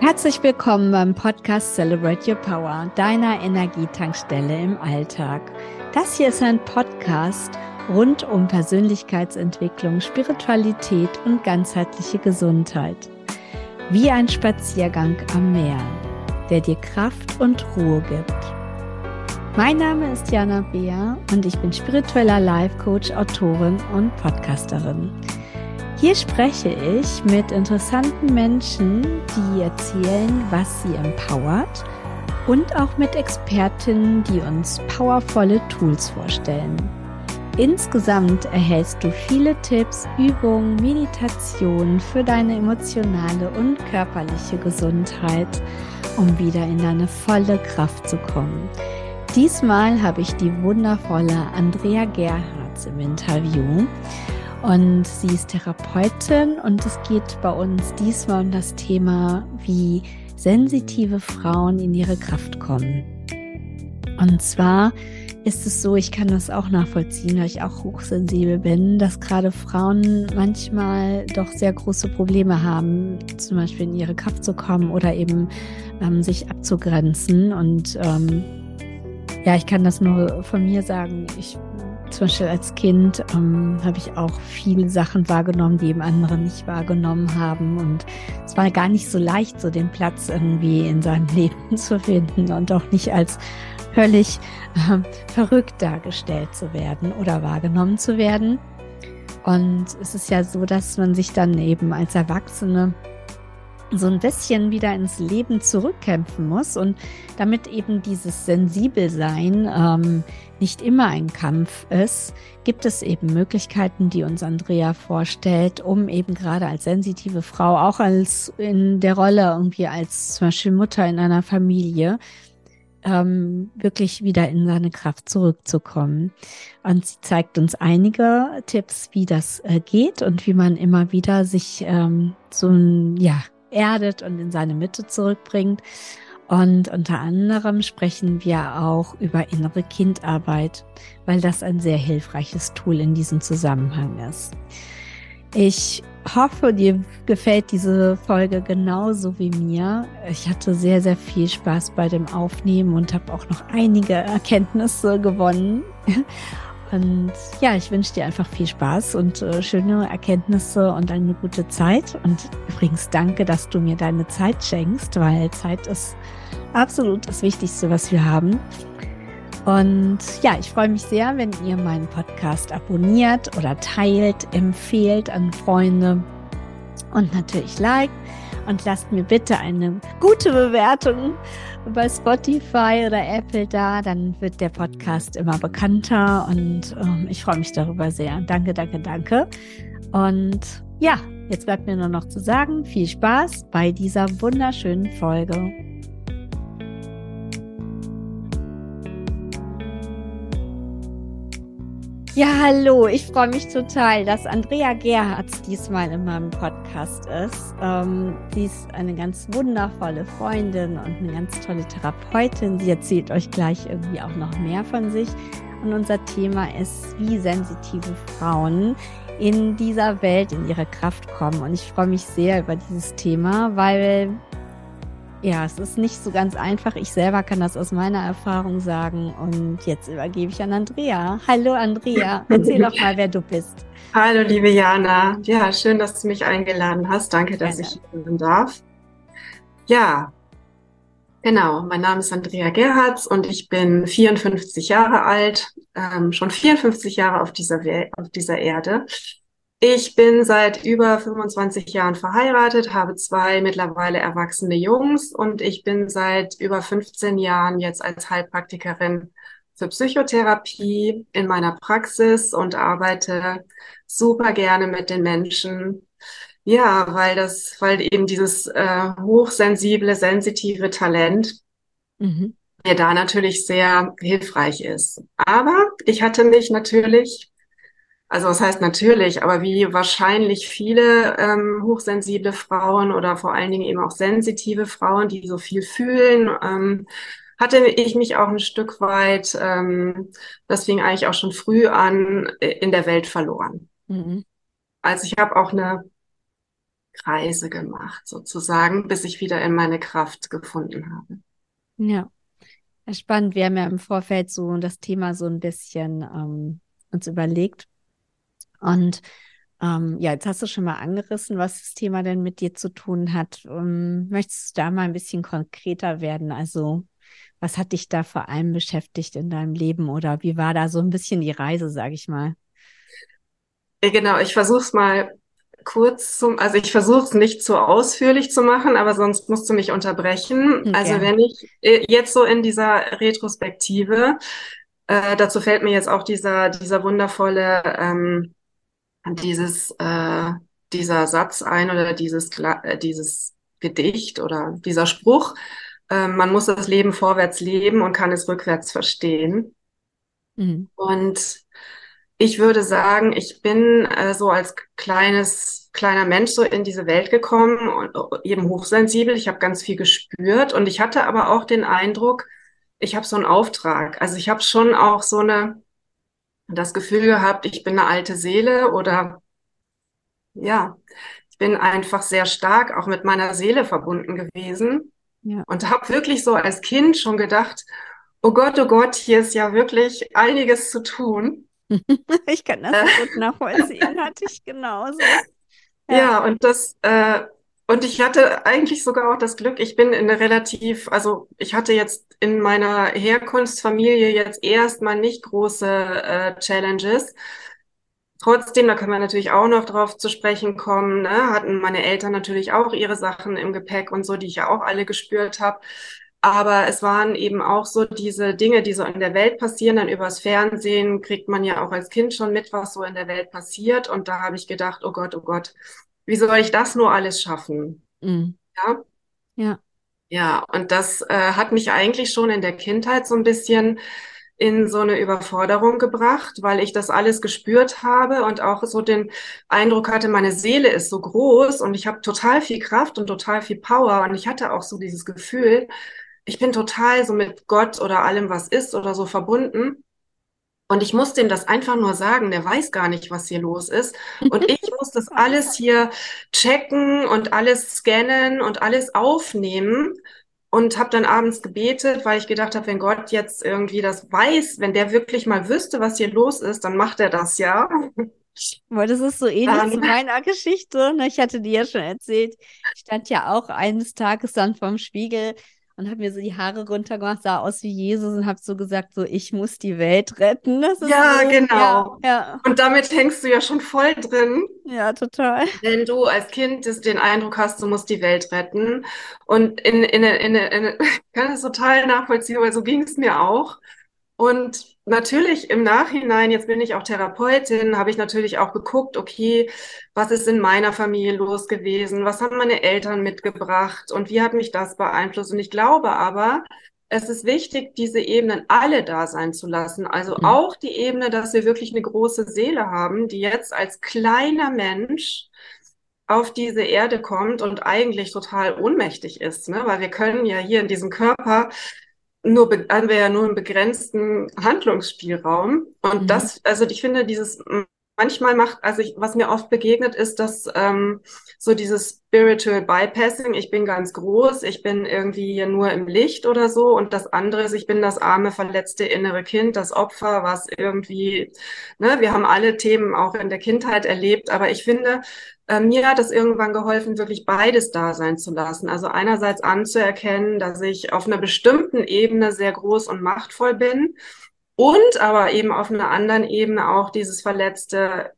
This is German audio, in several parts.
Herzlich willkommen beim Podcast Celebrate Your Power, deiner Energietankstelle im Alltag. Das hier ist ein Podcast rund um Persönlichkeitsentwicklung, Spiritualität und ganzheitliche Gesundheit. Wie ein Spaziergang am Meer, der dir Kraft und Ruhe gibt. Mein Name ist Jana Beer und ich bin spiritueller Life Coach, Autorin und Podcasterin. Hier spreche ich mit interessanten Menschen, die erzählen, was sie empowert und auch mit Expertinnen, die uns powervolle Tools vorstellen. Insgesamt erhältst du viele Tipps, Übungen, Meditationen für deine emotionale und körperliche Gesundheit, um wieder in deine volle Kraft zu kommen. Diesmal habe ich die wundervolle Andrea Gerhards im Interview. Und sie ist Therapeutin und es geht bei uns diesmal um das Thema, wie sensitive Frauen in ihre Kraft kommen. Und zwar ist es so, ich kann das auch nachvollziehen, weil ich auch hochsensibel bin, dass gerade Frauen manchmal doch sehr große Probleme haben, zum Beispiel in ihre Kraft zu kommen oder eben ähm, sich abzugrenzen. Und ähm, ja, ich kann das nur von mir sagen. Ich zum Beispiel als Kind ähm, habe ich auch viele Sachen wahrgenommen, die eben andere nicht wahrgenommen haben. Und es war gar nicht so leicht, so den Platz irgendwie in seinem Leben zu finden und auch nicht als völlig äh, verrückt dargestellt zu werden oder wahrgenommen zu werden. Und es ist ja so, dass man sich dann eben als Erwachsene so ein bisschen wieder ins Leben zurückkämpfen muss und damit eben dieses Sensibelsein ähm, nicht immer ein Kampf ist, gibt es eben Möglichkeiten, die uns Andrea vorstellt, um eben gerade als sensitive Frau, auch als in der Rolle irgendwie als zum Beispiel Mutter in einer Familie, ähm, wirklich wieder in seine Kraft zurückzukommen. Und sie zeigt uns einige Tipps, wie das äh, geht und wie man immer wieder sich ähm, so ein, ja, erdet und in seine Mitte zurückbringt. Und unter anderem sprechen wir auch über innere Kindarbeit, weil das ein sehr hilfreiches Tool in diesem Zusammenhang ist. Ich hoffe, dir gefällt diese Folge genauso wie mir. Ich hatte sehr, sehr viel Spaß bei dem Aufnehmen und habe auch noch einige Erkenntnisse gewonnen. Und ja, ich wünsche dir einfach viel Spaß und äh, schöne Erkenntnisse und eine gute Zeit. Und übrigens danke, dass du mir deine Zeit schenkst, weil Zeit ist absolut das Wichtigste, was wir haben. Und ja, ich freue mich sehr, wenn ihr meinen Podcast abonniert oder teilt, empfehlt an Freunde und natürlich liked. Und lasst mir bitte eine gute Bewertung bei Spotify oder Apple da. Dann wird der Podcast immer bekannter und ähm, ich freue mich darüber sehr. Danke, danke, danke. Und ja, jetzt bleibt mir nur noch zu sagen, viel Spaß bei dieser wunderschönen Folge. Ja, hallo. Ich freue mich total, dass Andrea Gerhards diesmal in meinem Podcast ist. Ähm, sie ist eine ganz wundervolle Freundin und eine ganz tolle Therapeutin. Sie erzählt euch gleich irgendwie auch noch mehr von sich. Und unser Thema ist, wie sensitive Frauen in dieser Welt in ihre Kraft kommen. Und ich freue mich sehr über dieses Thema, weil ja, es ist nicht so ganz einfach. Ich selber kann das aus meiner Erfahrung sagen. Und jetzt übergebe ich an Andrea. Hallo Andrea, erzähl doch mal, wer du bist. Hallo liebe Jana. Ja, schön, dass du mich eingeladen hast. Danke, dass Gerne. ich hier sein darf. Ja, genau. Mein Name ist Andrea Gerhards und ich bin 54 Jahre alt, ähm, schon 54 Jahre auf dieser, We auf dieser Erde. Ich bin seit über 25 Jahren verheiratet, habe zwei mittlerweile erwachsene Jungs und ich bin seit über 15 Jahren jetzt als Heilpraktikerin für Psychotherapie in meiner Praxis und arbeite super gerne mit den Menschen. Ja, weil das, weil eben dieses äh, hochsensible, sensitive Talent mhm. mir da natürlich sehr hilfreich ist. Aber ich hatte mich natürlich also was heißt natürlich, aber wie wahrscheinlich viele ähm, hochsensible Frauen oder vor allen Dingen eben auch sensitive Frauen, die so viel fühlen, ähm, hatte ich mich auch ein Stück weit, ähm, das fing eigentlich auch schon früh an, in der Welt verloren. Mhm. Also ich habe auch eine Kreise gemacht, sozusagen, bis ich wieder in meine Kraft gefunden habe. Ja, spannend. Wir haben ja im Vorfeld so das Thema so ein bisschen ähm, uns überlegt. Und ähm, ja, jetzt hast du schon mal angerissen, was das Thema denn mit dir zu tun hat. Ähm, möchtest du da mal ein bisschen konkreter werden? Also, was hat dich da vor allem beschäftigt in deinem Leben oder wie war da so ein bisschen die Reise, sage ich mal? Genau, ich versuche es mal kurz zum, also ich versuche es nicht zu ausführlich zu machen, aber sonst musst du mich unterbrechen. Okay. Also wenn ich äh, jetzt so in dieser Retrospektive, äh, dazu fällt mir jetzt auch dieser, dieser wundervolle, ähm, dieses, äh, dieser Satz ein oder dieses, äh, dieses Gedicht oder dieser Spruch, äh, man muss das Leben vorwärts leben und kann es rückwärts verstehen. Mhm. Und ich würde sagen, ich bin äh, so als kleines, kleiner Mensch so in diese Welt gekommen und eben hochsensibel. Ich habe ganz viel gespürt und ich hatte aber auch den Eindruck, ich habe so einen Auftrag. Also ich habe schon auch so eine, das Gefühl gehabt, ich bin eine alte Seele oder ja, ich bin einfach sehr stark auch mit meiner Seele verbunden gewesen ja. und habe wirklich so als Kind schon gedacht, oh Gott, oh Gott, hier ist ja wirklich einiges zu tun. ich kann das so gut nachvollziehen, hatte ich genauso. Ja, ja und das, äh, und ich hatte eigentlich sogar auch das Glück, ich bin in eine relativ, also ich hatte jetzt in meiner Herkunftsfamilie jetzt erstmal nicht große äh, Challenges. Trotzdem, da können wir natürlich auch noch drauf zu sprechen kommen, ne, hatten meine Eltern natürlich auch ihre Sachen im Gepäck und so, die ich ja auch alle gespürt habe. Aber es waren eben auch so diese Dinge, die so in der Welt passieren. Dann übers Fernsehen kriegt man ja auch als Kind schon mit, was so in der Welt passiert. Und da habe ich gedacht, oh Gott, oh Gott, wie soll ich das nur alles schaffen? Mhm. Ja. Ja. Ja, und das äh, hat mich eigentlich schon in der Kindheit so ein bisschen in so eine Überforderung gebracht, weil ich das alles gespürt habe und auch so den Eindruck hatte, meine Seele ist so groß und ich habe total viel Kraft und total viel Power und ich hatte auch so dieses Gefühl, ich bin total so mit Gott oder allem, was ist oder so verbunden. Und ich muss dem das einfach nur sagen, der weiß gar nicht, was hier los ist. Und ich muss das alles hier checken und alles scannen und alles aufnehmen. Und habe dann abends gebetet, weil ich gedacht habe, wenn Gott jetzt irgendwie das weiß, wenn der wirklich mal wüsste, was hier los ist, dann macht er das ja. Weil das ist so ähnlich um, zu meiner Geschichte. Ne? Ich hatte dir ja schon erzählt, ich stand ja auch eines Tages dann vorm Spiegel und habe mir so die Haare runtergemacht, sah aus wie Jesus und habe so gesagt, so ich muss die Welt retten. ja, so, genau. Ja, ja. Und damit hängst du ja schon voll drin. Ja, total. Wenn du als Kind den Eindruck hast, du musst die Welt retten. Und in, in, in, in, in ich kann das total nachvollziehen, weil so ging es mir auch. Und natürlich im Nachhinein, jetzt bin ich auch Therapeutin, habe ich natürlich auch geguckt, okay, was ist in meiner Familie los gewesen? Was haben meine Eltern mitgebracht? Und wie hat mich das beeinflusst? Und ich glaube aber, es ist wichtig, diese Ebenen alle da sein zu lassen. Also mhm. auch die Ebene, dass wir wirklich eine große Seele haben, die jetzt als kleiner Mensch auf diese Erde kommt und eigentlich total ohnmächtig ist, ne? weil wir können ja hier in diesem Körper nur haben wir ja nur einen begrenzten Handlungsspielraum. Und mhm. das, also ich finde, dieses manchmal macht, also ich, was mir oft begegnet, ist, dass ähm, so dieses Spiritual Bypassing, ich bin ganz groß, ich bin irgendwie hier nur im Licht oder so und das andere ist, ich bin das arme, verletzte innere Kind, das Opfer, was irgendwie, ne, wir haben alle Themen auch in der Kindheit erlebt, aber ich finde, äh, mir hat es irgendwann geholfen, wirklich beides da sein zu lassen. Also einerseits anzuerkennen, dass ich auf einer bestimmten Ebene sehr groß und machtvoll bin und aber eben auf einer anderen Ebene auch dieses verletzte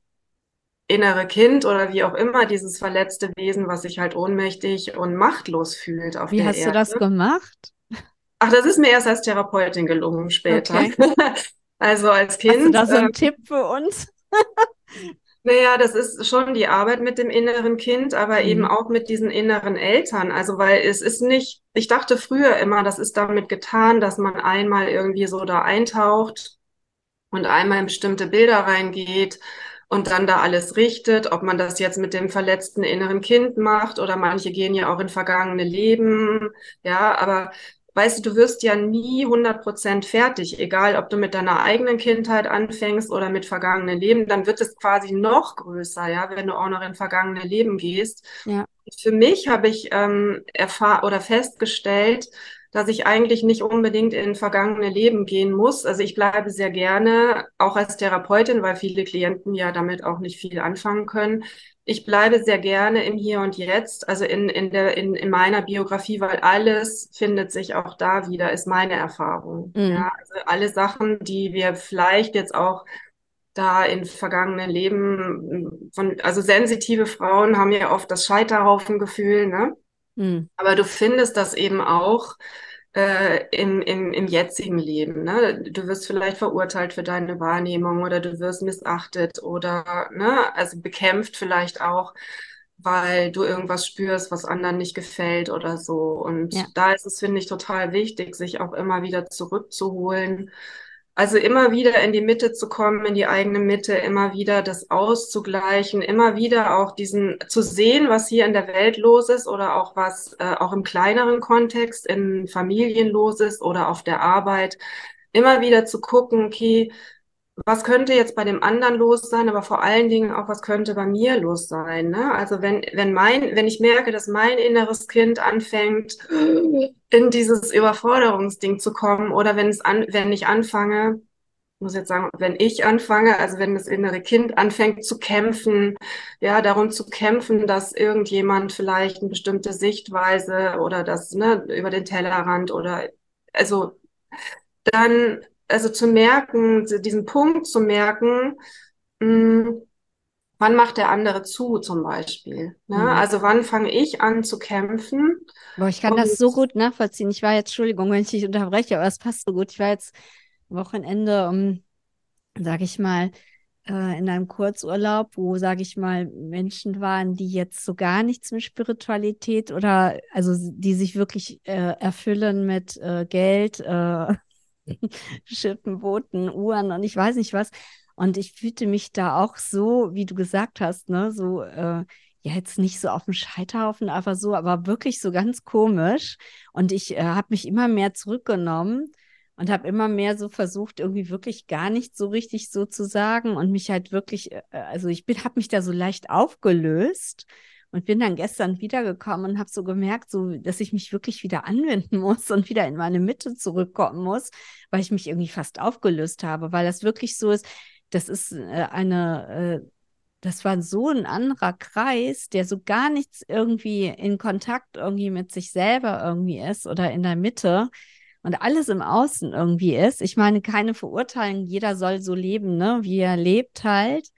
innere Kind oder wie auch immer, dieses verletzte Wesen, was sich halt ohnmächtig und machtlos fühlt auf wie der Erde. Hast du das gemacht? Ach, das ist mir erst als Therapeutin gelungen später. Okay. also als Kind. Hast du da so einen äh, Tipp für uns? Naja, das ist schon die Arbeit mit dem inneren Kind, aber mhm. eben auch mit diesen inneren Eltern. Also, weil es ist nicht, ich dachte früher immer, das ist damit getan, dass man einmal irgendwie so da eintaucht und einmal in bestimmte Bilder reingeht und dann da alles richtet, ob man das jetzt mit dem verletzten inneren Kind macht oder manche gehen ja auch in vergangene Leben. Ja, aber weißt du, du wirst ja nie 100% fertig, egal ob du mit deiner eigenen Kindheit anfängst oder mit vergangenen Leben, dann wird es quasi noch größer, ja, wenn du auch noch in vergangene Leben gehst. Ja. Für mich habe ich ähm, erfahren oder festgestellt, dass ich eigentlich nicht unbedingt in vergangene Leben gehen muss. Also ich bleibe sehr gerne, auch als Therapeutin, weil viele Klienten ja damit auch nicht viel anfangen können. Ich bleibe sehr gerne im Hier und Jetzt, also in, in, der, in, in meiner Biografie, weil alles findet sich auch da wieder, ist meine Erfahrung. Mhm. Ja, also alle Sachen, die wir vielleicht jetzt auch da in vergangenen Leben von, also sensitive Frauen haben ja oft das Scheiterhaufengefühl, ne? Mhm. Aber du findest das eben auch äh, im, im, im jetzigen Leben. Ne? Du wirst vielleicht verurteilt für deine Wahrnehmung oder du wirst missachtet oder ne, also bekämpft vielleicht auch, weil du irgendwas spürst, was anderen nicht gefällt oder so. Und ja. da ist es, finde ich, total wichtig, sich auch immer wieder zurückzuholen also immer wieder in die Mitte zu kommen, in die eigene Mitte, immer wieder das auszugleichen, immer wieder auch diesen zu sehen, was hier in der Welt los ist oder auch was äh, auch im kleineren Kontext in Familien los ist oder auf der Arbeit. Immer wieder zu gucken, okay, was könnte jetzt bei dem anderen los sein, aber vor allen Dingen auch, was könnte bei mir los sein. Ne? Also wenn, wenn mein, wenn ich merke, dass mein inneres Kind anfängt, in dieses Überforderungsding zu kommen, oder wenn es an, wenn ich anfange, muss jetzt sagen, wenn ich anfange, also wenn das innere Kind anfängt zu kämpfen, ja, darum zu kämpfen, dass irgendjemand vielleicht eine bestimmte Sichtweise oder das, ne, über den Tellerrand oder, also, dann also zu merken, diesen Punkt zu merken, mh, hm, wann macht der andere zu zum Beispiel. Ne? Mhm. Also wann fange ich an zu kämpfen? Boah, ich kann das so gut nachvollziehen. Ich war jetzt, Entschuldigung, wenn ich dich unterbreche, aber es passt so gut. Ich war jetzt Wochenende, um, sag ich mal, äh, in einem Kurzurlaub, wo, sage ich mal, Menschen waren, die jetzt so gar nichts mit Spiritualität oder also die sich wirklich äh, erfüllen mit äh, Geld, äh, Schiffen, Booten, Uhren und ich weiß nicht was. Und ich fühlte mich da auch so, wie du gesagt hast, ne, so, äh, ja, jetzt nicht so auf dem Scheiterhaufen, einfach so, aber wirklich so ganz komisch. Und ich äh, habe mich immer mehr zurückgenommen und habe immer mehr so versucht, irgendwie wirklich gar nicht so richtig so zu sagen und mich halt wirklich, äh, also ich bin, habe mich da so leicht aufgelöst und bin dann gestern wiedergekommen und habe so gemerkt, so, dass ich mich wirklich wieder anwenden muss und wieder in meine Mitte zurückkommen muss, weil ich mich irgendwie fast aufgelöst habe, weil das wirklich so ist, das ist äh, eine, äh, das war so ein anderer Kreis, der so gar nichts irgendwie in Kontakt irgendwie mit sich selber irgendwie ist oder in der Mitte und alles im Außen irgendwie ist. Ich meine, keine Verurteilung, jeder soll so leben, ne, wie er lebt halt.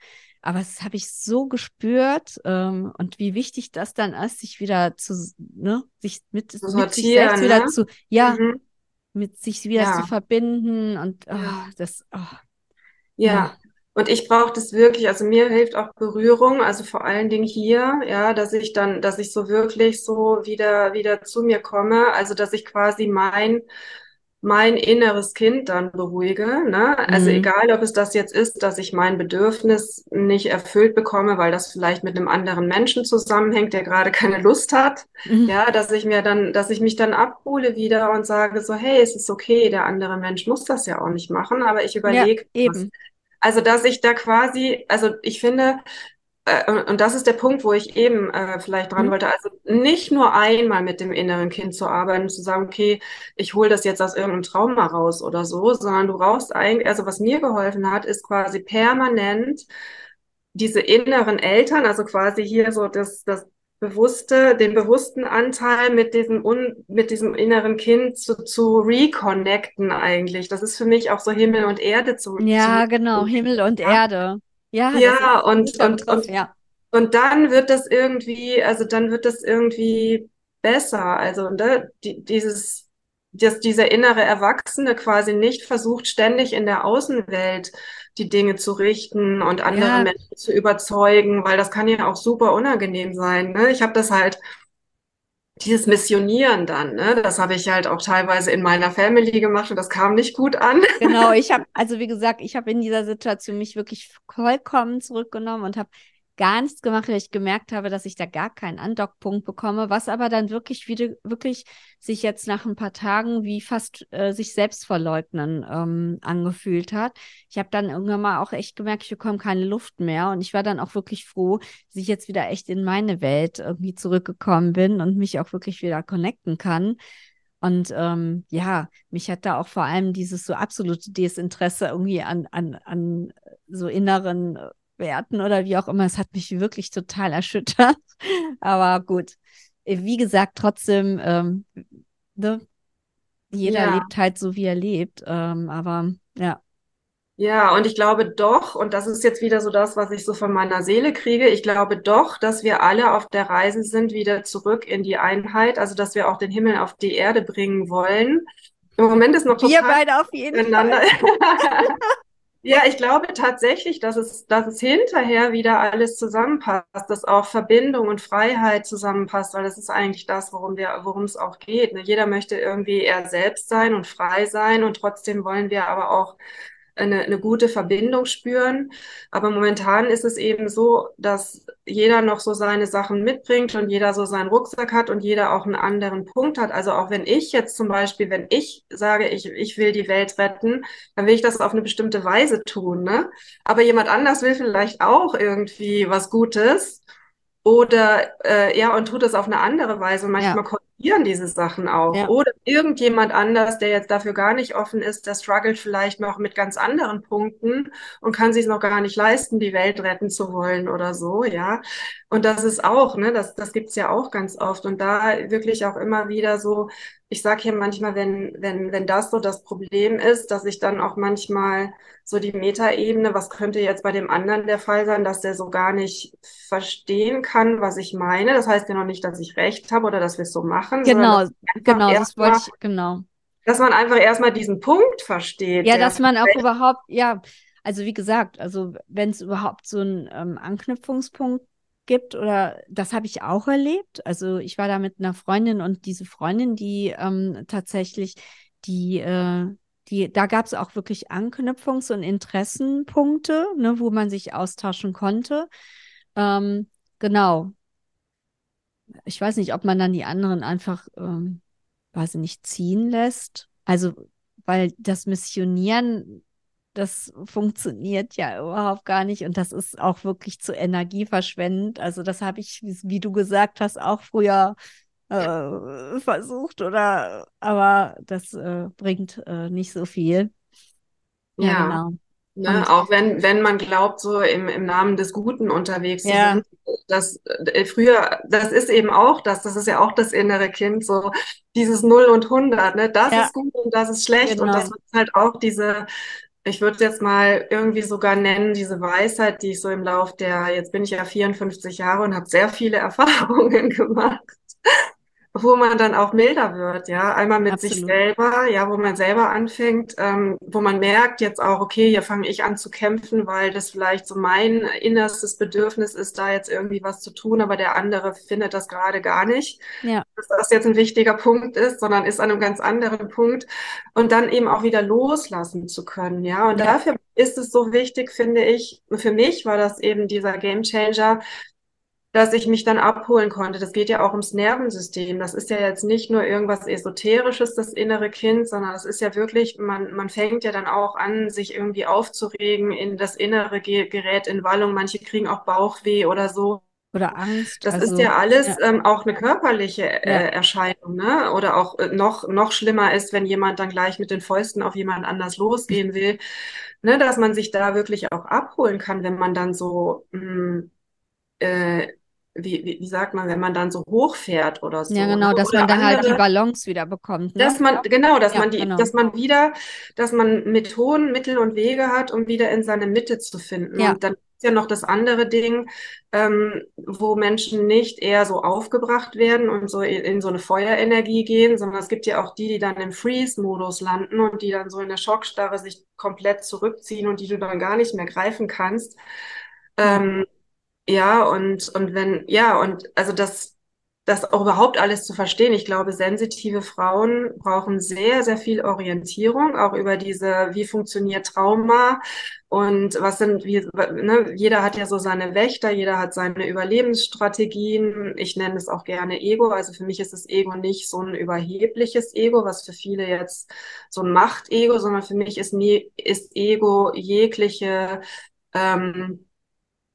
Aber das habe ich so gespürt ähm, und wie wichtig das dann ist, sich wieder zu, ne, sich mit, mit sich selbst ne? wieder zu, ja, mhm. mit sich wieder ja. zu verbinden und oh, das, oh, ja. ja. Und ich brauche das wirklich, also mir hilft auch Berührung, also vor allen Dingen hier, ja, dass ich dann, dass ich so wirklich so wieder, wieder zu mir komme, also dass ich quasi mein mein inneres Kind dann beruhige. Ne? Also mhm. egal, ob es das jetzt ist, dass ich mein Bedürfnis nicht erfüllt bekomme, weil das vielleicht mit einem anderen Menschen zusammenhängt, der gerade keine Lust hat. Mhm. Ja, dass ich mir dann, dass ich mich dann abhole wieder und sage so, hey, es ist okay, der andere Mensch muss das ja auch nicht machen, aber ich überlege, ja, eben. Also, dass ich da quasi, also ich finde, und das ist der Punkt, wo ich eben äh, vielleicht dran mhm. wollte. Also nicht nur einmal mit dem inneren Kind zu arbeiten, zu sagen, okay, ich hole das jetzt aus irgendeinem Trauma raus oder so, sondern du brauchst eigentlich, also was mir geholfen hat, ist quasi permanent diese inneren Eltern, also quasi hier so das, das bewusste, den bewussten Anteil mit diesem un, mit diesem inneren Kind zu, zu reconnecten eigentlich. Das ist für mich auch so Himmel und Erde zu. Ja, zu, genau, Himmel und ja. Erde. Ja, ja und, und, und, ja. und dann wird das irgendwie, also dann wird das irgendwie besser. Also ne, die, dieses, dass dieser innere Erwachsene quasi nicht versucht, ständig in der Außenwelt die Dinge zu richten und andere ja. Menschen zu überzeugen, weil das kann ja auch super unangenehm sein. Ne? Ich habe das halt dieses Missionieren dann, ne, das habe ich halt auch teilweise in meiner Family gemacht und das kam nicht gut an. Genau, ich habe, also wie gesagt, ich habe in dieser Situation mich wirklich vollkommen zurückgenommen und habe gar nichts gemacht, weil ich gemerkt habe, dass ich da gar keinen Andockpunkt bekomme, was aber dann wirklich wieder, wirklich sich jetzt nach ein paar Tagen wie fast äh, sich selbst verleugnen ähm, angefühlt hat. Ich habe dann irgendwann mal auch echt gemerkt, ich bekomme keine Luft mehr und ich war dann auch wirklich froh, dass ich jetzt wieder echt in meine Welt irgendwie zurückgekommen bin und mich auch wirklich wieder connecten kann. Und ähm, ja, mich hat da auch vor allem dieses so absolute Desinteresse irgendwie an, an, an so inneren äh, Werten oder wie auch immer. Es hat mich wirklich total erschüttert. Aber gut, wie gesagt, trotzdem, ähm, ne? jeder ja. lebt halt so, wie er lebt. Ähm, aber ja. Ja, und ich glaube doch, und das ist jetzt wieder so das, was ich so von meiner Seele kriege, ich glaube doch, dass wir alle auf der Reise sind, wieder zurück in die Einheit, also dass wir auch den Himmel auf die Erde bringen wollen. Im Moment ist noch total Wir beide auf jeden Fall. Ja, ich glaube tatsächlich, dass es, dass es hinterher wieder alles zusammenpasst, dass auch Verbindung und Freiheit zusammenpasst, weil das ist eigentlich das, worum wir, worum es auch geht. Ne? Jeder möchte irgendwie er selbst sein und frei sein und trotzdem wollen wir aber auch eine, eine gute Verbindung spüren. Aber momentan ist es eben so, dass jeder noch so seine Sachen mitbringt und jeder so seinen Rucksack hat und jeder auch einen anderen Punkt hat. Also auch wenn ich jetzt zum Beispiel, wenn ich sage, ich, ich will die Welt retten, dann will ich das auf eine bestimmte Weise tun. Ne? Aber jemand anders will vielleicht auch irgendwie was Gutes. Oder äh, ja, und tut es auf eine andere Weise. Manchmal ja passieren diese Sachen auch. Ja. Oder irgendjemand anders, der jetzt dafür gar nicht offen ist, der struggelt vielleicht noch mit ganz anderen Punkten und kann sich noch gar nicht leisten, die Welt retten zu wollen oder so, ja. Und das ist auch, ne, das, das gibt's ja auch ganz oft. Und da wirklich auch immer wieder so, ich sage hier manchmal, wenn, wenn, wenn das so das Problem ist, dass ich dann auch manchmal so die Metaebene, was könnte jetzt bei dem anderen der Fall sein, dass der so gar nicht verstehen kann, was ich meine. Das heißt ja noch nicht, dass ich recht habe oder dass wir es so machen. Genau, genau, das wollte ich, genau. Dass man einfach erstmal diesen Punkt versteht. Ja, dass man auch überhaupt, ja, also wie gesagt, also wenn es überhaupt so einen ähm, Anknüpfungspunkt gibt oder das habe ich auch erlebt. Also ich war da mit einer Freundin und diese Freundin, die ähm, tatsächlich die äh, die, da gab es auch wirklich Anknüpfungs- und Interessenpunkte, ne, wo man sich austauschen konnte. Ähm, genau. Ich weiß nicht, ob man dann die anderen einfach, ähm, weiß ich nicht, ziehen lässt. Also, weil das Missionieren, das funktioniert ja überhaupt gar nicht und das ist auch wirklich zu energieverschwendend. Also, das habe ich, wie du gesagt hast, auch früher äh, versucht oder aber das äh, bringt äh, nicht so viel. Ja, ja genau. Ne, auch wenn, wenn man glaubt, so im, im Namen des Guten unterwegs ja. zu sind, das äh, früher, das ist eben auch das, das ist ja auch das innere Kind, so dieses Null und Hundert, ne? Das ja. ist gut und das ist schlecht. Genau. Und das ist halt auch diese, ich würde jetzt mal irgendwie sogar nennen, diese Weisheit, die ich so im Lauf der, jetzt bin ich ja 54 Jahre und habe sehr viele Erfahrungen gemacht wo man dann auch milder wird, ja, einmal mit Absolut. sich selber, ja, wo man selber anfängt, ähm, wo man merkt jetzt auch, okay, hier fange ich an zu kämpfen, weil das vielleicht so mein innerstes Bedürfnis ist, da jetzt irgendwie was zu tun, aber der andere findet das gerade gar nicht, ja. dass das jetzt ein wichtiger Punkt ist, sondern ist an einem ganz anderen Punkt und dann eben auch wieder loslassen zu können, ja, und ja. dafür ist es so wichtig, finde ich, für mich war das eben dieser Gamechanger dass ich mich dann abholen konnte. Das geht ja auch ums Nervensystem. Das ist ja jetzt nicht nur irgendwas Esoterisches, das innere Kind, sondern das ist ja wirklich, man, man fängt ja dann auch an, sich irgendwie aufzuregen, in das Innere gerät in Wallung. Manche kriegen auch Bauchweh oder so. Oder Angst. Das also, ist ja alles ja. Ähm, auch eine körperliche äh, ja. Erscheinung, ne? Oder auch äh, noch, noch schlimmer ist, wenn jemand dann gleich mit den Fäusten auf jemand anders losgehen will. ne? Dass man sich da wirklich auch abholen kann, wenn man dann so mh, hm, äh, wie, wie, wie sagt man, wenn man dann so hochfährt oder so. Ja, genau, ne? dass oder man dann andere, halt die Balance wieder bekommt. Ne? Dass man, genau, dass ja, man die, genau. dass man wieder, dass man Methoden, Mittel und Wege hat, um wieder in seine Mitte zu finden. Ja. Und dann ist ja noch das andere Ding, ähm, wo Menschen nicht eher so aufgebracht werden und so in, in so eine Feuerenergie gehen, sondern es gibt ja auch die, die dann im Freeze-Modus landen und die dann so in der Schockstarre sich komplett zurückziehen und die du dann gar nicht mehr greifen kannst. Ähm, ja, und, und wenn, ja, und also das, das auch überhaupt alles zu verstehen. Ich glaube, sensitive Frauen brauchen sehr, sehr viel Orientierung, auch über diese, wie funktioniert Trauma und was sind, wie, ne, jeder hat ja so seine Wächter, jeder hat seine Überlebensstrategien. Ich nenne es auch gerne Ego. Also für mich ist das Ego nicht so ein überhebliches Ego, was für viele jetzt so ein Macht-Ego, sondern für mich ist, ist Ego jegliche, ähm,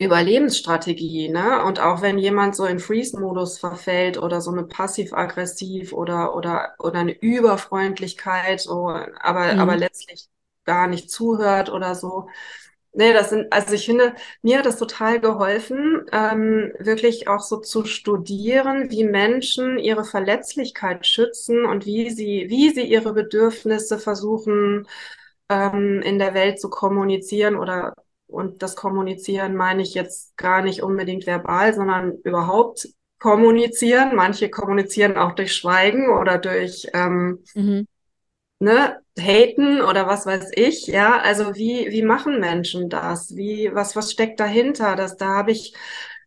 Überlebensstrategie, ne? Und auch wenn jemand so in Freeze-Modus verfällt oder so eine passiv-aggressiv oder oder oder eine Überfreundlichkeit, so, aber mhm. aber letztlich gar nicht zuhört oder so. Nee, das sind, also ich finde, mir hat das total geholfen, ähm, wirklich auch so zu studieren, wie Menschen ihre Verletzlichkeit schützen und wie sie, wie sie ihre Bedürfnisse versuchen, ähm, in der Welt zu kommunizieren oder und das Kommunizieren meine ich jetzt gar nicht unbedingt verbal, sondern überhaupt kommunizieren. Manche kommunizieren auch durch Schweigen oder durch ähm, mhm. ne, Haten oder was weiß ich. Ja, also wie, wie machen Menschen das? Wie, was, was steckt dahinter? Das, da habe ich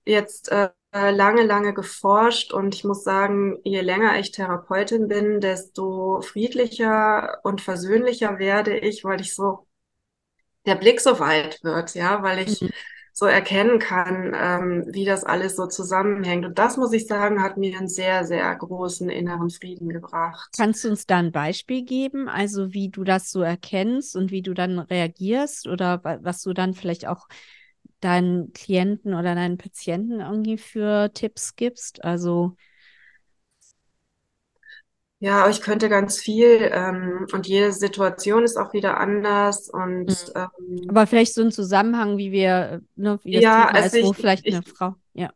jetzt äh, lange, lange geforscht und ich muss sagen, je länger ich Therapeutin bin, desto friedlicher und versöhnlicher werde ich, weil ich so der Blick so weit wird, ja, weil ich mhm. so erkennen kann, ähm, wie das alles so zusammenhängt. Und das, muss ich sagen, hat mir einen sehr, sehr großen inneren Frieden gebracht. Kannst du uns da ein Beispiel geben, also wie du das so erkennst und wie du dann reagierst oder was du dann vielleicht auch deinen Klienten oder deinen Patienten irgendwie für Tipps gibst? Also ja, ich könnte ganz viel ähm, und jede Situation ist auch wieder anders und mhm. ähm, aber vielleicht so ein Zusammenhang, wie wir, ne, wie das ja, Thema also ist, wo vielleicht ich, eine Frau, ja.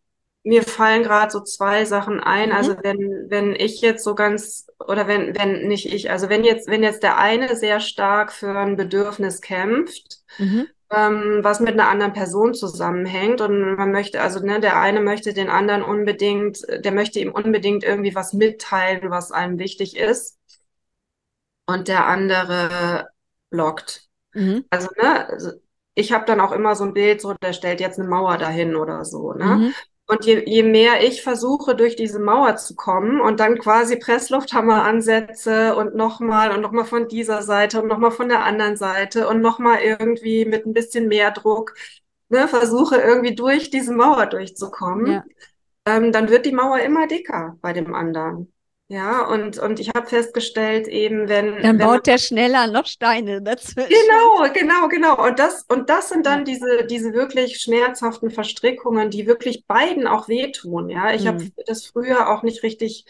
Mir fallen gerade so zwei Sachen ein. Mhm. Also wenn wenn ich jetzt so ganz oder wenn wenn nicht ich, also wenn jetzt wenn jetzt der eine sehr stark für ein Bedürfnis kämpft, mhm ähm, was mit einer anderen Person zusammenhängt. Und man möchte, also ne, der eine möchte den anderen unbedingt, der möchte ihm unbedingt irgendwie was mitteilen, was einem wichtig ist. Und der andere blockt. Mhm. Also, ne, also ich habe dann auch immer so ein Bild, so der stellt jetzt eine Mauer dahin oder so. Ne? Mhm. Und je, je mehr ich versuche, durch diese Mauer zu kommen und dann quasi Presslufthammer ansetze und nochmal und nochmal von dieser Seite und nochmal von der anderen Seite und nochmal irgendwie mit ein bisschen mehr Druck, ne, versuche irgendwie durch diese Mauer durchzukommen, ja. ähm, dann wird die Mauer immer dicker bei dem anderen. Ja, und, und ich habe festgestellt, eben, wenn. Dann baut der schneller noch Steine dazwischen. Genau, genau, genau. Und das, und das sind dann diese, diese wirklich schmerzhaften Verstrickungen, die wirklich beiden auch wehtun. Ja, ich mhm. habe das früher auch nicht richtig,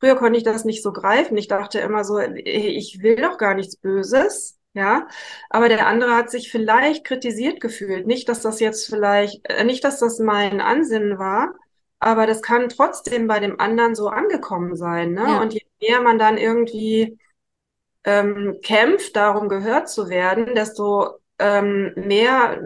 früher konnte ich das nicht so greifen. Ich dachte immer so, ich will doch gar nichts Böses. Ja, aber der andere hat sich vielleicht kritisiert gefühlt. Nicht, dass das jetzt vielleicht, äh, nicht, dass das mein Ansinnen war, aber das kann trotzdem bei dem anderen so angekommen sein. Ne? Ja. Und je mehr man dann irgendwie ähm, kämpft, darum gehört zu werden, desto ähm, mehr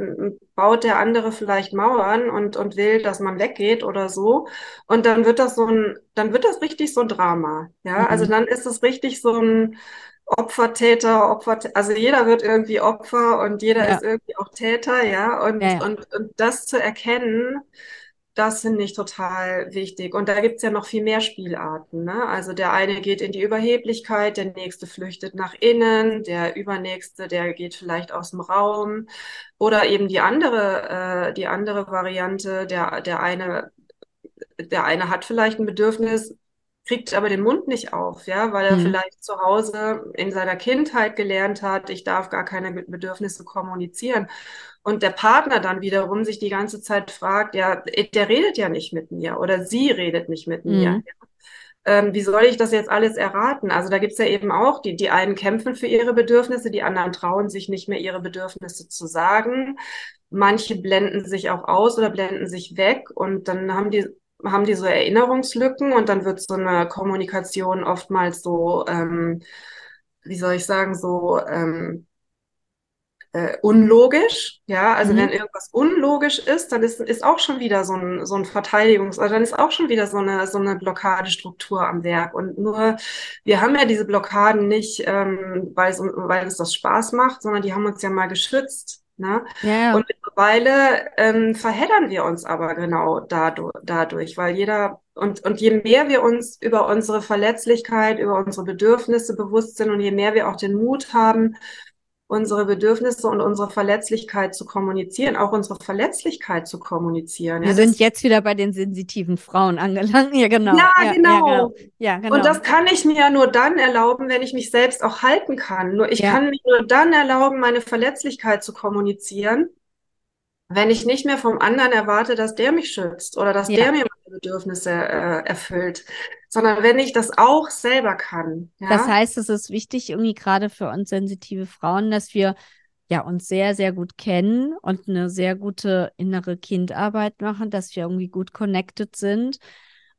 baut der andere vielleicht Mauern und, und will, dass man weggeht oder so. Und dann wird das so ein, dann wird das richtig so ein Drama. Ja, mhm. also dann ist es richtig so ein Opfer, Täter, Opfer, also jeder wird irgendwie Opfer und jeder ja. ist irgendwie auch Täter, ja. Und, ja, ja. und, und das zu erkennen, das finde ich total wichtig. Und da gibt's ja noch viel mehr Spielarten. Ne? Also der eine geht in die Überheblichkeit, der nächste flüchtet nach innen, der übernächste, der geht vielleicht aus dem Raum. Oder eben die andere, äh, die andere Variante, der, der eine, der eine hat vielleicht ein Bedürfnis, kriegt aber den Mund nicht auf, ja, weil er mhm. vielleicht zu Hause in seiner Kindheit gelernt hat, ich darf gar keine Bedürfnisse kommunizieren. Und der Partner dann wiederum sich die ganze Zeit fragt, ja, der redet ja nicht mit mir oder sie redet nicht mit mhm. mir. Ähm, wie soll ich das jetzt alles erraten? Also da gibt's ja eben auch, die, die einen kämpfen für ihre Bedürfnisse, die anderen trauen sich nicht mehr, ihre Bedürfnisse zu sagen. Manche blenden sich auch aus oder blenden sich weg und dann haben die haben die so Erinnerungslücken und dann wird so eine Kommunikation oftmals so, ähm, wie soll ich sagen, so ähm, äh, unlogisch. Ja, also mhm. wenn irgendwas unlogisch ist, dann ist, ist auch schon wieder so ein, so ein Verteidigungs-, also dann ist auch schon wieder so eine, so eine Blockadestruktur am Werk. Und nur, wir haben ja diese Blockaden nicht, ähm, weil, es, weil es das Spaß macht, sondern die haben uns ja mal geschützt. Ne? Ja. Und mittlerweile ähm, verheddern wir uns aber genau dadurch, dadurch, weil jeder und, und je mehr wir uns über unsere Verletzlichkeit, über unsere Bedürfnisse bewusst sind und je mehr wir auch den Mut haben, unsere Bedürfnisse und unsere Verletzlichkeit zu kommunizieren, auch unsere Verletzlichkeit zu kommunizieren. Wir ja, sind jetzt wieder bei den sensitiven Frauen angelangt. Ja, genau. Ja, ja, genau. Ja, genau. ja, genau. Und das kann ich mir ja nur dann erlauben, wenn ich mich selbst auch halten kann. Nur ich ja. kann mir nur dann erlauben, meine Verletzlichkeit zu kommunizieren, wenn ich nicht mehr vom anderen erwarte, dass der mich schützt oder dass der mir Bedürfnisse äh, erfüllt, sondern wenn ich das auch selber kann. Ja? Das heißt, es ist wichtig, irgendwie gerade für uns sensitive Frauen, dass wir ja uns sehr, sehr gut kennen und eine sehr gute innere Kindarbeit machen, dass wir irgendwie gut connected sind.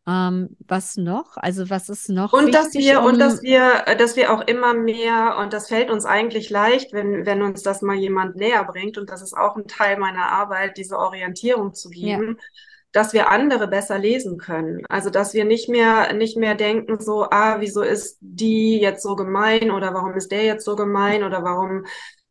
Ähm, was noch? Also was ist noch? Und dass wir um... und dass wir, dass wir auch immer mehr und das fällt uns eigentlich leicht, wenn wenn uns das mal jemand näher bringt und das ist auch ein Teil meiner Arbeit, diese Orientierung zu geben. Ja dass wir andere besser lesen können. Also dass wir nicht mehr nicht mehr denken so, ah, wieso ist die jetzt so gemein oder warum ist der jetzt so gemein oder warum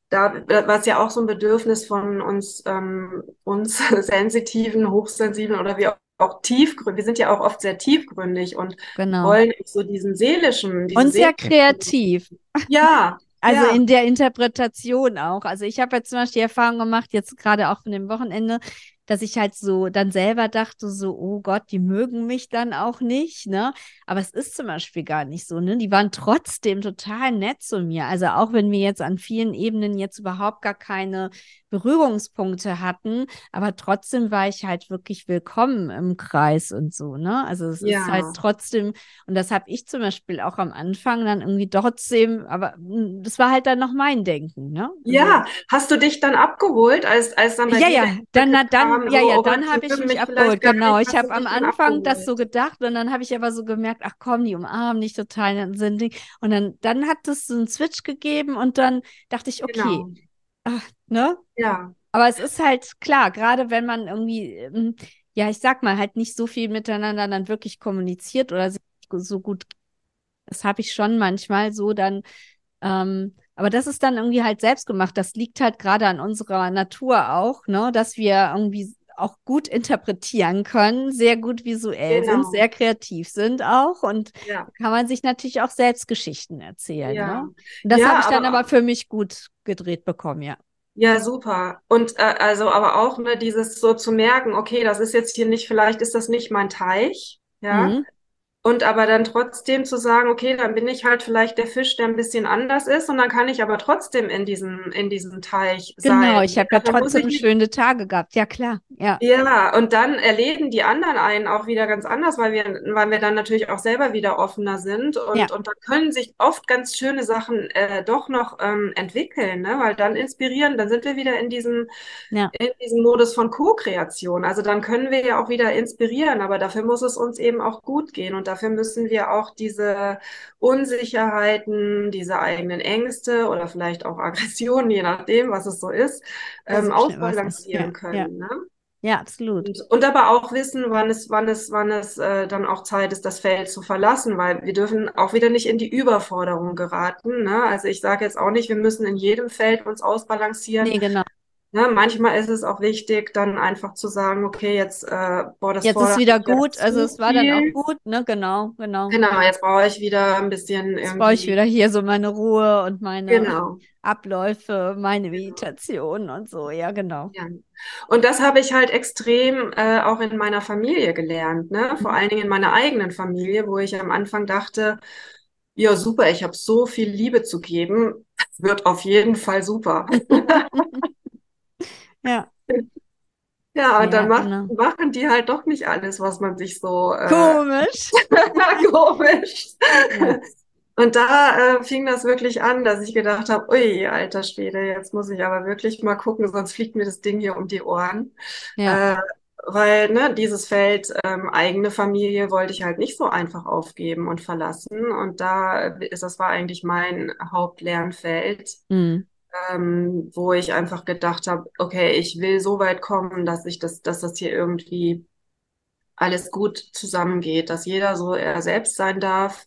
da was ja auch so ein Bedürfnis von uns ähm, uns sensitiven, hochsensiblen oder wie auch auch tiefgründig, wir sind ja auch oft sehr tiefgründig und genau. wollen so diesen seelischen. Und sehr kreativ. Ja. Also ja. in der Interpretation auch. Also ich habe jetzt zum Beispiel die Erfahrung gemacht, jetzt gerade auch von dem Wochenende, dass ich halt so dann selber dachte, so, oh Gott, die mögen mich dann auch nicht, ne? Aber es ist zum Beispiel gar nicht so, ne? Die waren trotzdem total nett zu mir. Also auch wenn wir jetzt an vielen Ebenen jetzt überhaupt gar keine Berührungspunkte hatten, aber trotzdem war ich halt wirklich willkommen im Kreis und so, ne? Also es ja. ist halt trotzdem, und das habe ich zum Beispiel auch am Anfang dann irgendwie trotzdem, aber das war halt dann noch mein Denken, ne? Ja, also, hast du dich dann abgeholt, als, als dann bei Ja, ja, dann, dann, dann ja, ja, oh, dann habe ich mich abgeholt, genau. Ich habe am Anfang das so gedacht und dann habe ich aber so gemerkt, ach komm, die umarmen nicht total, sind und dann, dann hat es so einen Switch gegeben und dann dachte ich, okay, genau ach, ne? Ja. Aber es ist halt klar, gerade wenn man irgendwie, ähm, ja, ich sag mal, halt nicht so viel miteinander dann wirklich kommuniziert oder so gut, das habe ich schon manchmal so dann, ähm, aber das ist dann irgendwie halt selbst gemacht. Das liegt halt gerade an unserer Natur auch, ne, dass wir irgendwie auch gut interpretieren können, sehr gut visuell genau. sind, sehr kreativ sind auch und ja. kann man sich natürlich auch selbst Geschichten erzählen. Ja. Ne? Das ja, habe ich dann aber, aber für mich gut gedreht bekommen, ja. Ja, super. Und äh, also aber auch ne, dieses so zu merken, okay, das ist jetzt hier nicht, vielleicht ist das nicht mein Teich, ja. Mhm. Und aber dann trotzdem zu sagen, okay, dann bin ich halt vielleicht der Fisch, der ein bisschen anders ist, und dann kann ich aber trotzdem in diesem, in diesem Teich genau, sein. Genau, ich habe ja trotzdem schöne Tage gehabt, ja klar. Ja. ja, und dann erleben die anderen einen auch wieder ganz anders, weil wir, weil wir dann natürlich auch selber wieder offener sind und, ja. und da können sich oft ganz schöne Sachen äh, doch noch ähm, entwickeln, ne? weil dann inspirieren, dann sind wir wieder in diesem, ja. in diesem Modus von Co-Kreation. Also dann können wir ja auch wieder inspirieren, aber dafür muss es uns eben auch gut gehen und dafür müssen wir auch diese Unsicherheiten, diese eigenen Ängste oder vielleicht auch Aggressionen, je nachdem, was es so ist, ähm, ausbalancieren ja, können. Ja. Ne? Ja, absolut. Und, und, aber auch wissen, wann es, wann es, wann es äh, dann auch Zeit ist, das Feld zu verlassen, weil wir dürfen auch wieder nicht in die Überforderung geraten. Ne? Also ich sage jetzt auch nicht, wir müssen in jedem Feld uns ausbalancieren. Nee, genau. Ne, manchmal ist es auch wichtig, dann einfach zu sagen, okay, jetzt, äh, boah, das Jetzt ist wieder gut, also es war dann auch gut, ne, genau, genau. Genau, jetzt brauche ich wieder ein bisschen Jetzt brauche ich wieder hier so meine Ruhe und meine genau. Abläufe, meine Meditation und so, ja, genau. Ja. Und das habe ich halt extrem äh, auch in meiner Familie gelernt, ne, vor mhm. allen Dingen in meiner eigenen Familie, wo ich am Anfang dachte, ja, super, ich habe so viel Liebe zu geben, wird auf jeden Fall super. Ja. Ja, und dann macht, genau. machen die halt doch nicht alles, was man sich so. Äh, Komisch. komisch. Ja. Und da äh, fing das wirklich an, dass ich gedacht habe, ui, alter Schwede, jetzt muss ich aber wirklich mal gucken, sonst fliegt mir das Ding hier um die Ohren. Ja. Äh, weil ne, dieses Feld ähm, eigene Familie wollte ich halt nicht so einfach aufgeben und verlassen. Und da ist das war eigentlich mein Hauptlernfeld. Mhm ähm, wo ich einfach gedacht habe, okay, ich will so weit kommen, dass ich das, dass das hier irgendwie alles gut zusammengeht, dass jeder so er selbst sein darf,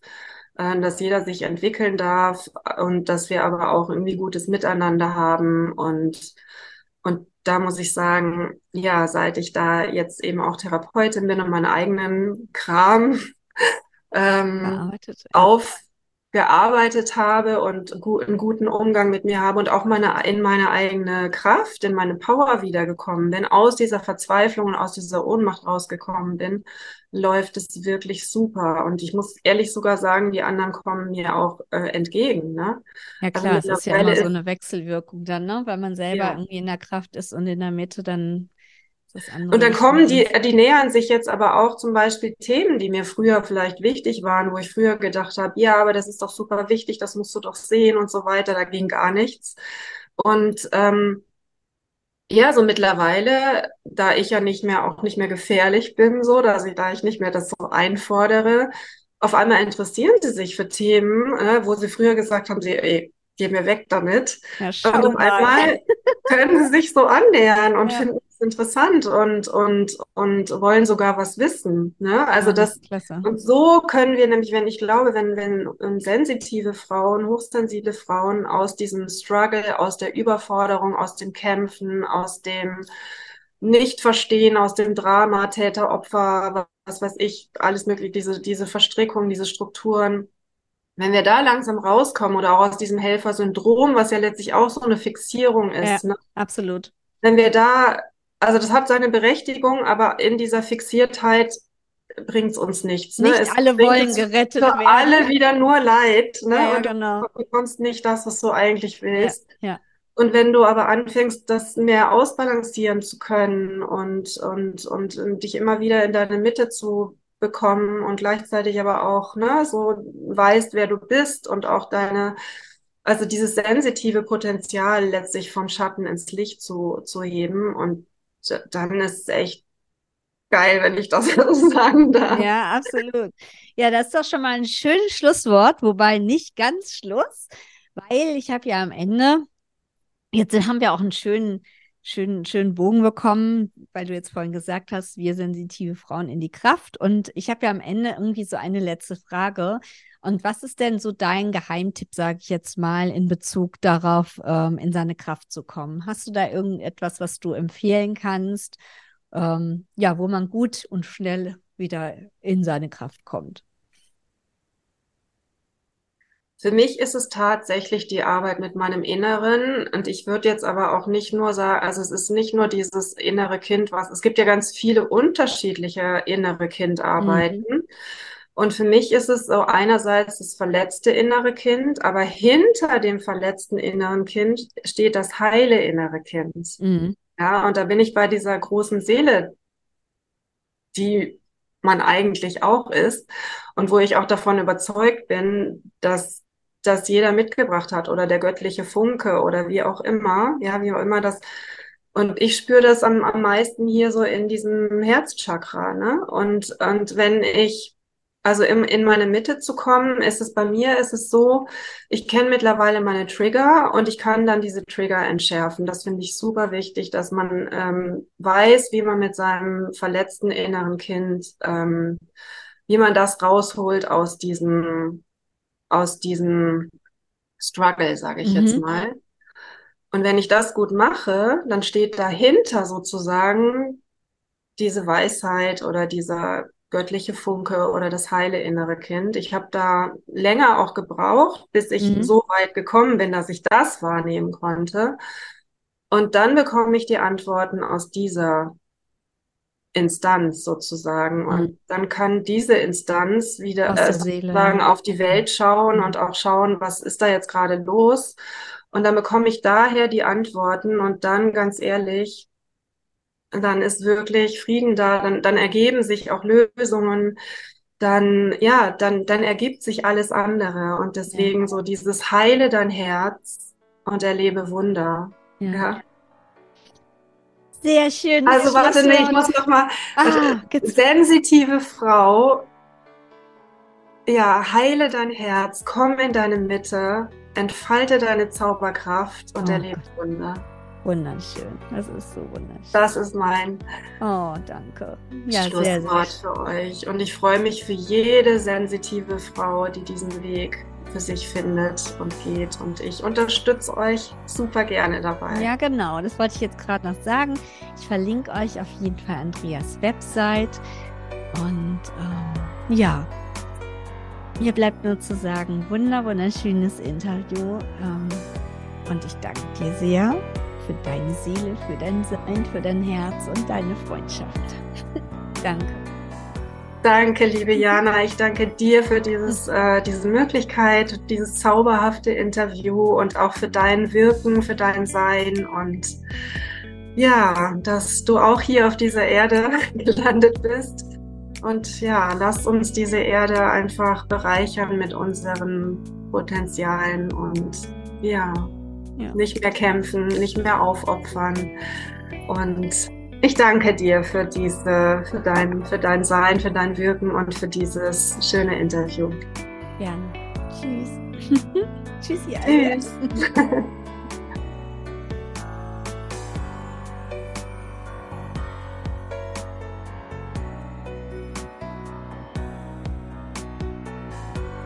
äh, dass jeder sich entwickeln darf und dass wir aber auch irgendwie gutes Miteinander haben. Und und da muss ich sagen, ja, seit ich da jetzt eben auch Therapeutin bin und meinen eigenen Kram ähm, auf gearbeitet habe und einen guten Umgang mit mir habe und auch meine, in meine eigene Kraft, in meine Power wiedergekommen bin, aus dieser Verzweiflung und aus dieser Ohnmacht rausgekommen bin, läuft es wirklich super. Und ich muss ehrlich sogar sagen, die anderen kommen mir auch äh, entgegen. Ne? Ja also klar, also es ist ja immer so eine Wechselwirkung dann, ne? weil man selber ja. irgendwie in der Kraft ist und in der Mitte dann und dann kommen die, die nähern sich jetzt aber auch zum Beispiel Themen, die mir früher vielleicht wichtig waren, wo ich früher gedacht habe, ja, aber das ist doch super wichtig, das musst du doch sehen und so weiter. Da ging gar nichts. Und ähm, ja, so mittlerweile, da ich ja nicht mehr auch nicht mehr gefährlich bin, so, dass ich, da ich nicht mehr das so einfordere, auf einmal interessieren sie sich für Themen, äh, wo sie früher gesagt haben, sie, ey, geh mir weg damit. Ja, und auf einmal können sie sich so annähern und ja. finden interessant und, und, und wollen sogar was wissen. Ne? Also ja, das, das und so können wir nämlich, wenn ich glaube, wenn, wenn sensitive Frauen, hochsensible Frauen aus diesem Struggle, aus der Überforderung, aus dem Kämpfen, aus dem Nicht-Verstehen, aus dem Drama, Täter, Opfer, was weiß ich, alles mögliche, diese, diese Verstrickung, diese Strukturen, wenn wir da langsam rauskommen oder auch aus diesem Helfersyndrom, was ja letztlich auch so eine Fixierung ist, ja, ne? absolut. Wenn wir da also das hat seine Berechtigung, aber in dieser Fixiertheit bringt es uns nichts. Ne? Nicht es alle wollen gerettet für werden. alle wieder nur Leid. Ne? Ja, ja, genau. Du bekommst nicht das, was du eigentlich willst. Ja, ja. Und wenn du aber anfängst, das mehr ausbalancieren zu können und, und, und, und dich immer wieder in deine Mitte zu bekommen und gleichzeitig aber auch ne, so weißt, wer du bist und auch deine, also dieses sensitive Potenzial letztlich vom Schatten ins Licht zu, zu heben und dann ist es echt geil, wenn ich das so sagen darf. Ja, absolut. Ja, das ist doch schon mal ein schönes Schlusswort, wobei nicht ganz Schluss, weil ich habe ja am Ende, jetzt haben wir auch einen schönen, schönen, schönen Bogen bekommen, weil du jetzt vorhin gesagt hast, wir sensitive Frauen in die Kraft. Und ich habe ja am Ende irgendwie so eine letzte Frage. Und was ist denn so dein Geheimtipp, sage ich jetzt mal, in Bezug darauf, ähm, in seine Kraft zu kommen? Hast du da irgendetwas, was du empfehlen kannst, ähm, ja, wo man gut und schnell wieder in seine Kraft kommt? Für mich ist es tatsächlich die Arbeit mit meinem Inneren. Und ich würde jetzt aber auch nicht nur sagen, also es ist nicht nur dieses innere Kind, was, es gibt ja ganz viele unterschiedliche innere Kindarbeiten. Mhm. Und für mich ist es so einerseits das verletzte innere Kind, aber hinter dem verletzten inneren Kind steht das heile innere Kind. Mhm. Ja, und da bin ich bei dieser großen Seele, die man eigentlich auch ist und wo ich auch davon überzeugt bin, dass das jeder mitgebracht hat oder der göttliche Funke oder wie auch immer, ja, wie auch immer das. Und ich spüre das am, am meisten hier so in diesem Herzchakra, ne? Und, und wenn ich also im, in meine Mitte zu kommen, ist es bei mir, ist es so, ich kenne mittlerweile meine Trigger und ich kann dann diese Trigger entschärfen. Das finde ich super wichtig, dass man ähm, weiß, wie man mit seinem verletzten inneren Kind, ähm, wie man das rausholt aus diesem, aus diesem Struggle, sage ich mhm. jetzt mal. Und wenn ich das gut mache, dann steht dahinter sozusagen diese Weisheit oder dieser göttliche Funke oder das heile innere Kind. Ich habe da länger auch gebraucht, bis ich mhm. so weit gekommen bin, dass ich das wahrnehmen konnte. Und dann bekomme ich die Antworten aus dieser Instanz sozusagen. Und mhm. dann kann diese Instanz wieder äh, sozusagen auf die Welt schauen mhm. und auch schauen, was ist da jetzt gerade los. Und dann bekomme ich daher die Antworten und dann ganz ehrlich, dann ist wirklich Frieden da, dann, dann ergeben sich auch Lösungen, dann, ja, dann, dann ergibt sich alles andere. Und deswegen ja. so dieses Heile dein Herz und erlebe Wunder. Ja. ja. Sehr schön. Also warte, nee, ich muss noch mal. Ah, sensitive Frau, ja, heile dein Herz, komm in deine Mitte, entfalte deine Zauberkraft und oh. erlebe Wunder. Wunderschön. Das ist so wunderschön. Das ist mein oh, danke. Ja, Schlusswort sehr, sehr für euch. Und ich freue mich für jede sensitive Frau, die diesen Weg für sich findet und geht. Und ich unterstütze euch super gerne dabei. Ja, genau. Das wollte ich jetzt gerade noch sagen. Ich verlinke euch auf jeden Fall Andreas Website. Und ähm, ja, mir bleibt nur zu sagen, wunder, wunderschönes Interview. Ähm, und ich danke dir sehr für deine Seele, für dein Sein, für dein Herz und deine Freundschaft. danke. Danke, liebe Jana. Ich danke dir für dieses, äh, diese Möglichkeit, dieses zauberhafte Interview und auch für dein Wirken, für dein Sein und ja, dass du auch hier auf dieser Erde gelandet bist. Und ja, lass uns diese Erde einfach bereichern mit unseren Potenzialen und ja, ja. nicht mehr kämpfen, nicht mehr aufopfern und ich danke dir für diese, für dein, für dein Sein, für dein Wirken und für dieses schöne Interview. Gerne. Tschüss. Tschüssi. Tschüss.